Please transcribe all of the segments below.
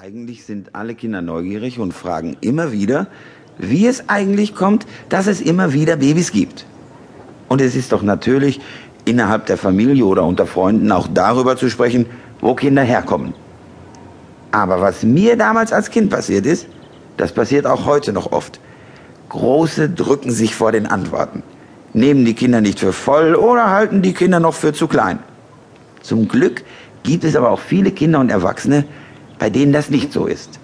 Eigentlich sind alle Kinder neugierig und fragen immer wieder, wie es eigentlich kommt, dass es immer wieder Babys gibt. Und es ist doch natürlich, innerhalb der Familie oder unter Freunden auch darüber zu sprechen, wo Kinder herkommen. Aber was mir damals als Kind passiert ist, das passiert auch heute noch oft. Große drücken sich vor den Antworten, nehmen die Kinder nicht für voll oder halten die Kinder noch für zu klein. Zum Glück gibt es aber auch viele Kinder und Erwachsene, bei denen das nicht so ist.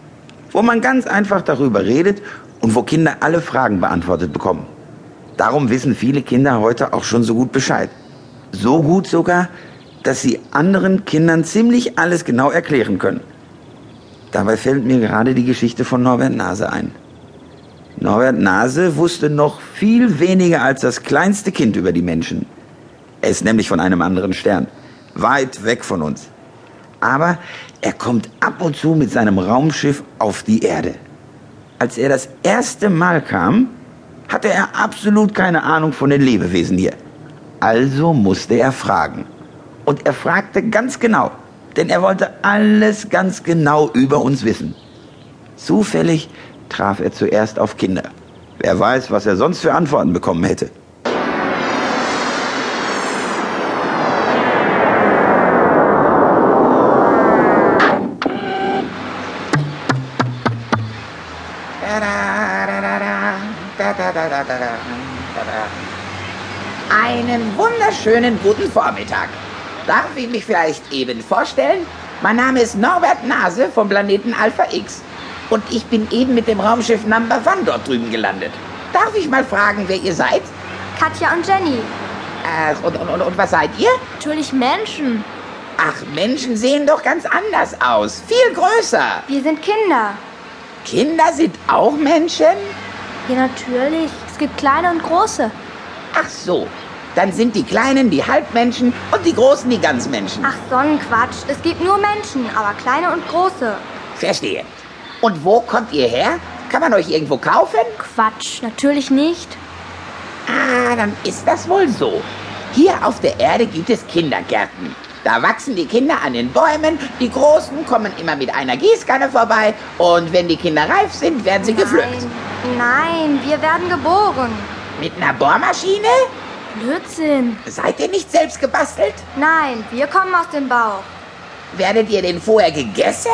Wo man ganz einfach darüber redet und wo Kinder alle Fragen beantwortet bekommen. Darum wissen viele Kinder heute auch schon so gut Bescheid. So gut sogar, dass sie anderen Kindern ziemlich alles genau erklären können. Dabei fällt mir gerade die Geschichte von Norbert Nase ein. Norbert Nase wusste noch viel weniger als das kleinste Kind über die Menschen. Er ist nämlich von einem anderen Stern, weit weg von uns. Aber er kommt ab und zu mit seinem Raumschiff auf die Erde. Als er das erste Mal kam, hatte er absolut keine Ahnung von den Lebewesen hier. Also musste er fragen. Und er fragte ganz genau, denn er wollte alles ganz genau über uns wissen. Zufällig traf er zuerst auf Kinder. Wer weiß, was er sonst für Antworten bekommen hätte. Einen wunderschönen guten Vormittag. Darf ich mich vielleicht eben vorstellen? Mein Name ist Norbert Nase vom Planeten Alpha X. Und ich bin eben mit dem Raumschiff Number One dort drüben gelandet. Darf ich mal fragen, wer ihr seid? Katja und Jenny. Ach, und, und, und, und was seid ihr? Natürlich Menschen. Ach, Menschen sehen doch ganz anders aus. Viel größer. Wir sind Kinder. Kinder sind auch Menschen? Ja, natürlich. Es gibt kleine und große. Ach so. Dann sind die Kleinen die Halbmenschen und die Großen die Ganzmenschen. Ach, so ein Quatsch. Es gibt nur Menschen, aber kleine und große. Verstehe. Und wo kommt ihr her? Kann man euch irgendwo kaufen? Quatsch, natürlich nicht. Ah, dann ist das wohl so. Hier auf der Erde gibt es Kindergärten. Da wachsen die Kinder an den Bäumen, die Großen kommen immer mit einer Gießkanne vorbei und wenn die Kinder reif sind, werden sie gepflückt. Nein, wir werden geboren. Mit einer Bohrmaschine? Blödsinn. Seid ihr nicht selbst gebastelt? Nein, wir kommen aus dem Bauch. Werdet ihr den vorher gegessen?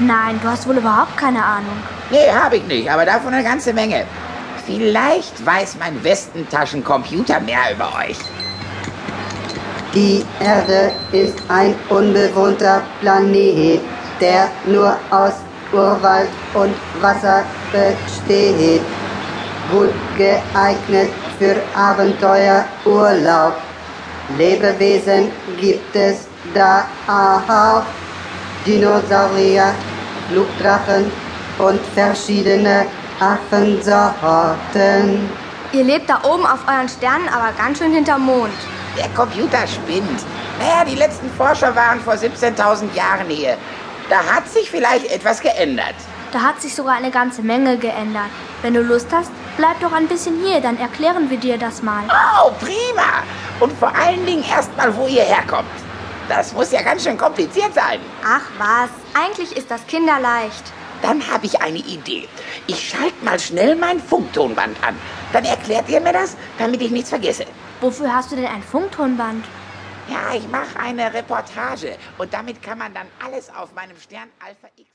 Nein, du hast wohl überhaupt keine Ahnung. Nee, habe ich nicht, aber davon eine ganze Menge. Vielleicht weiß mein Westentaschencomputer mehr über euch. Die Erde ist ein unbewohnter Planet, der nur aus Urwald und Wasser besteht. Gut geeignet für Abenteuerurlaub. Lebewesen gibt es da auch. Dinosaurier, Flugdrachen und verschiedene Affensorten. Ihr lebt da oben auf euren Sternen, aber ganz schön hinterm Mond. Der Computer spinnt. Naja, die letzten Forscher waren vor 17.000 Jahren hier. Da hat sich vielleicht etwas geändert. Da hat sich sogar eine ganze Menge geändert. Wenn du Lust hast, bleib doch ein bisschen hier, dann erklären wir dir das mal. Oh, prima. Und vor allen Dingen erstmal, wo ihr herkommt. Das muss ja ganz schön kompliziert sein. Ach was, eigentlich ist das kinderleicht. Dann habe ich eine Idee. Ich schalte mal schnell mein Funktonband an. Dann erklärt ihr mir das, damit ich nichts vergesse. Wofür hast du denn ein Funktonband? Ja, ich mache eine Reportage und damit kann man dann alles auf meinem Stern Alpha X.